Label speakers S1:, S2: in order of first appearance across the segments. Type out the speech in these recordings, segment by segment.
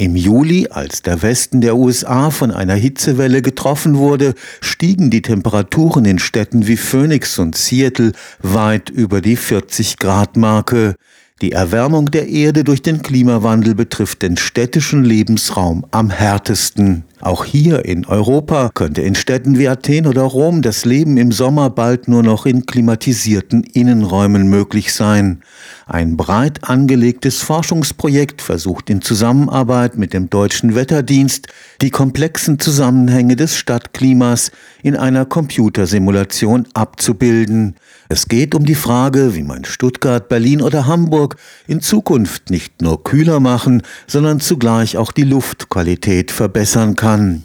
S1: Im Juli, als der Westen der USA von einer Hitzewelle getroffen wurde, stiegen die Temperaturen in Städten wie Phoenix und Seattle weit über die 40 Grad Marke. Die Erwärmung der Erde durch den Klimawandel betrifft den städtischen Lebensraum am härtesten. Auch hier in Europa könnte in Städten wie Athen oder Rom das Leben im Sommer bald nur noch in klimatisierten Innenräumen möglich sein. Ein breit angelegtes Forschungsprojekt versucht in Zusammenarbeit mit dem Deutschen Wetterdienst die komplexen Zusammenhänge des Stadtklimas in einer Computersimulation abzubilden. Es geht um die Frage, wie man Stuttgart, Berlin oder Hamburg in Zukunft nicht nur kühler machen, sondern zugleich auch die Luftqualität verbessern kann kann.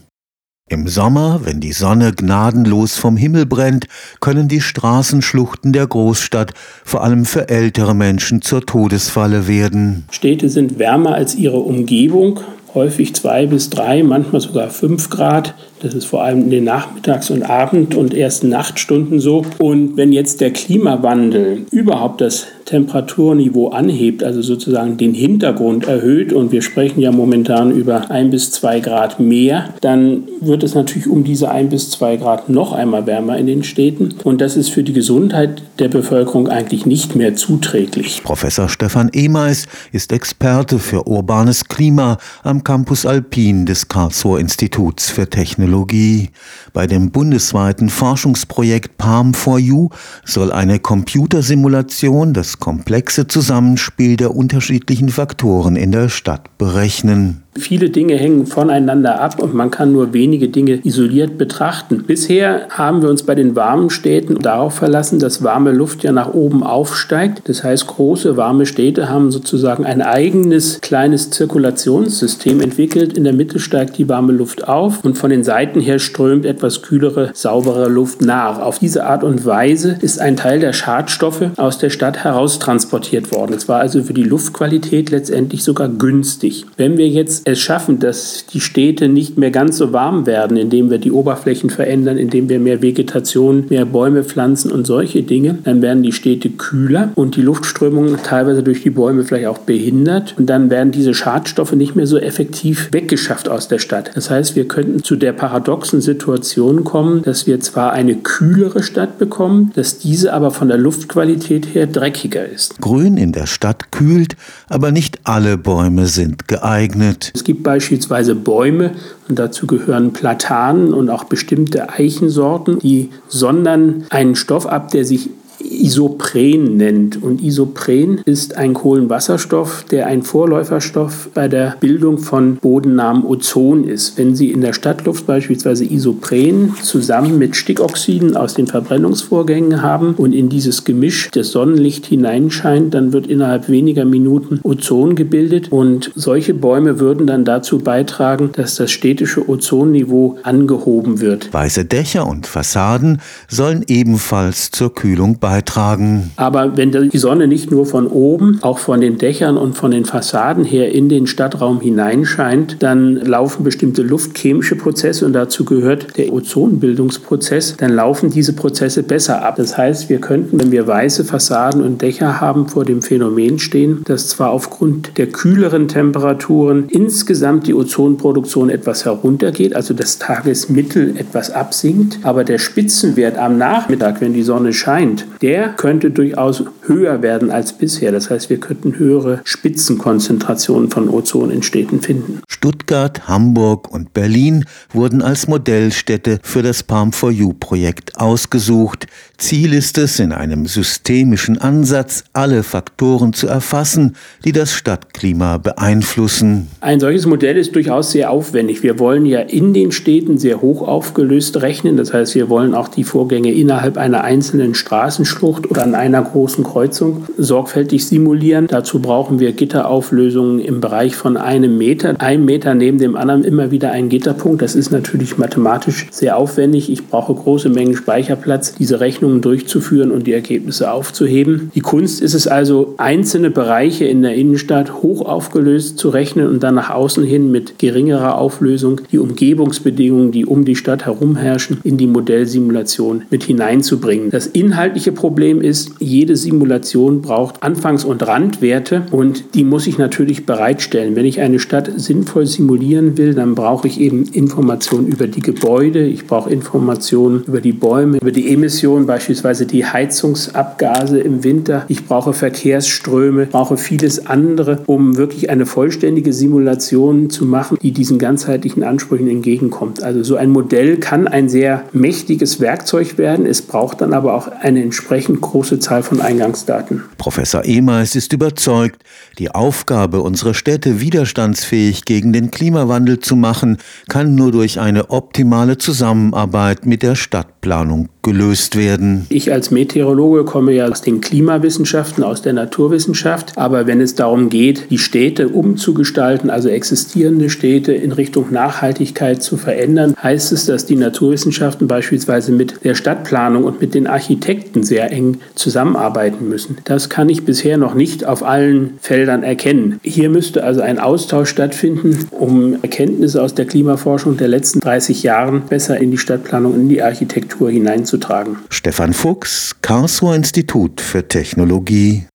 S1: Im Sommer, wenn die Sonne gnadenlos vom Himmel brennt, können die Straßenschluchten der Großstadt vor allem für ältere Menschen zur Todesfalle werden.
S2: Städte sind wärmer als ihre Umgebung, häufig zwei bis drei, manchmal sogar fünf Grad. Das ist vor allem in den Nachmittags- und Abend- und ersten Nachtstunden so. Und wenn jetzt der Klimawandel überhaupt das Temperaturniveau anhebt, also sozusagen den Hintergrund erhöht, und wir sprechen ja momentan über ein bis zwei Grad mehr, dann wird es natürlich um diese ein bis zwei Grad noch einmal wärmer in den Städten. Und das ist für die Gesundheit der Bevölkerung eigentlich nicht mehr zuträglich.
S1: Professor Stefan Emeis ist Experte für urbanes Klima am Campus Alpin des Karlsruher Instituts für Technologie. Technologie. Bei dem bundesweiten Forschungsprojekt Palm4U soll eine Computersimulation das komplexe Zusammenspiel der unterschiedlichen Faktoren in der Stadt berechnen.
S2: Viele Dinge hängen voneinander ab und man kann nur wenige Dinge isoliert betrachten. Bisher haben wir uns bei den warmen Städten darauf verlassen, dass warme Luft ja nach oben aufsteigt. Das heißt, große warme Städte haben sozusagen ein eigenes kleines Zirkulationssystem entwickelt. In der Mitte steigt die warme Luft auf und von den Seiten her strömt etwas kühlere, saubere Luft nach. Auf diese Art und Weise ist ein Teil der Schadstoffe aus der Stadt heraustransportiert worden. Es war also für die Luftqualität letztendlich sogar günstig. Wenn wir jetzt es schaffen, dass die Städte nicht mehr ganz so warm werden, indem wir die Oberflächen verändern, indem wir mehr Vegetation, mehr Bäume pflanzen und solche Dinge, dann werden die Städte kühler und die Luftströmung teilweise durch die Bäume vielleicht auch behindert und dann werden diese Schadstoffe nicht mehr so effektiv weggeschafft aus der Stadt. Das heißt, wir könnten zu der paradoxen Situation kommen, dass wir zwar eine kühlere Stadt bekommen, dass diese aber von der Luftqualität her dreckiger ist.
S1: Grün in der Stadt kühlt, aber nicht alle Bäume sind geeignet.
S2: Es gibt beispielsweise Bäume, und dazu gehören Platanen und auch bestimmte Eichensorten, die sondern einen Stoff ab, der sich Isopren nennt. Und Isopren ist ein Kohlenwasserstoff, der ein Vorläuferstoff bei der Bildung von bodennahem Ozon ist. Wenn Sie in der Stadtluft beispielsweise Isopren zusammen mit Stickoxiden aus den Verbrennungsvorgängen haben und in dieses Gemisch das Sonnenlicht hineinscheint, dann wird innerhalb weniger Minuten Ozon gebildet und solche Bäume würden dann dazu beitragen, dass das städtische Ozonniveau angehoben wird.
S1: Weiße Dächer und Fassaden sollen ebenfalls zur Kühlung beitragen beitragen.
S2: Aber wenn die Sonne nicht nur von oben, auch von den Dächern und von den Fassaden her in den Stadtraum hineinscheint, dann laufen bestimmte luftchemische Prozesse und dazu gehört der Ozonbildungsprozess, dann laufen diese Prozesse besser ab. Das heißt, wir könnten, wenn wir weiße Fassaden und Dächer haben, vor dem Phänomen stehen, dass zwar aufgrund der kühleren Temperaturen insgesamt die Ozonproduktion etwas heruntergeht, also das Tagesmittel etwas absinkt, aber der Spitzenwert am Nachmittag, wenn die Sonne scheint, der könnte durchaus höher werden als bisher. Das heißt, wir könnten höhere Spitzenkonzentrationen von Ozon in Städten finden.
S1: Stuttgart, Hamburg und Berlin wurden als Modellstädte für das Palm4U-Projekt ausgesucht. Ziel ist es, in einem systemischen Ansatz alle Faktoren zu erfassen, die das Stadtklima beeinflussen.
S2: Ein solches Modell ist durchaus sehr aufwendig. Wir wollen ja in den Städten sehr hoch aufgelöst rechnen. Das heißt, wir wollen auch die Vorgänge innerhalb einer einzelnen Straßenschlucht oder an einer großen Kreuzung sorgfältig simulieren. Dazu brauchen wir Gitterauflösungen im Bereich von einem Meter. Ein Meter neben dem anderen immer wieder ein Gitterpunkt. Das ist natürlich mathematisch sehr aufwendig. Ich brauche große Mengen Speicherplatz. Diese Rechnung Berechnungen durchzuführen und die Ergebnisse aufzuheben. Die Kunst ist es also, einzelne Bereiche in der Innenstadt hoch aufgelöst zu rechnen und dann nach außen hin mit geringerer Auflösung die Umgebungsbedingungen, die um die Stadt herum herrschen, in die Modellsimulation mit hineinzubringen. Das inhaltliche Problem ist, jede Simulation Simulation braucht Anfangs- und Randwerte und die muss ich natürlich bereitstellen. Wenn ich eine Stadt sinnvoll simulieren will, dann brauche ich eben Informationen über die Gebäude, ich brauche Informationen über die Bäume, über die Emissionen, beispielsweise die Heizungsabgase im Winter. Ich brauche Verkehrsströme, brauche vieles andere, um wirklich eine vollständige Simulation zu machen, die diesen ganzheitlichen Ansprüchen entgegenkommt. Also so ein Modell kann ein sehr mächtiges Werkzeug werden. Es braucht dann aber auch eine entsprechend große Zahl von Eingangsdaten.
S1: Professor Ehmers ist überzeugt, die Aufgabe, unsere Städte widerstandsfähig gegen den Klimawandel zu machen, kann nur durch eine optimale Zusammenarbeit mit der Stadtplanung gelöst werden.
S2: Ich als Meteorologe komme ja aus den Klimawissenschaften, aus der Naturwissenschaft. Aber wenn es darum geht, die Städte umzugestalten, also existierende Städte in Richtung Nachhaltigkeit zu verändern, heißt es, dass die Naturwissenschaften beispielsweise mit der Stadtplanung und mit den Architekten sehr eng zusammenarbeiten müssen. Das kann ich bisher noch nicht auf allen Feldern erkennen. Hier müsste also ein Austausch stattfinden, um Erkenntnisse aus der Klimaforschung der letzten 30 Jahren besser in die Stadtplanung, in die Architektur hineinzutragen.
S1: Stefan Fuchs, Karlsruher Institut für Technologie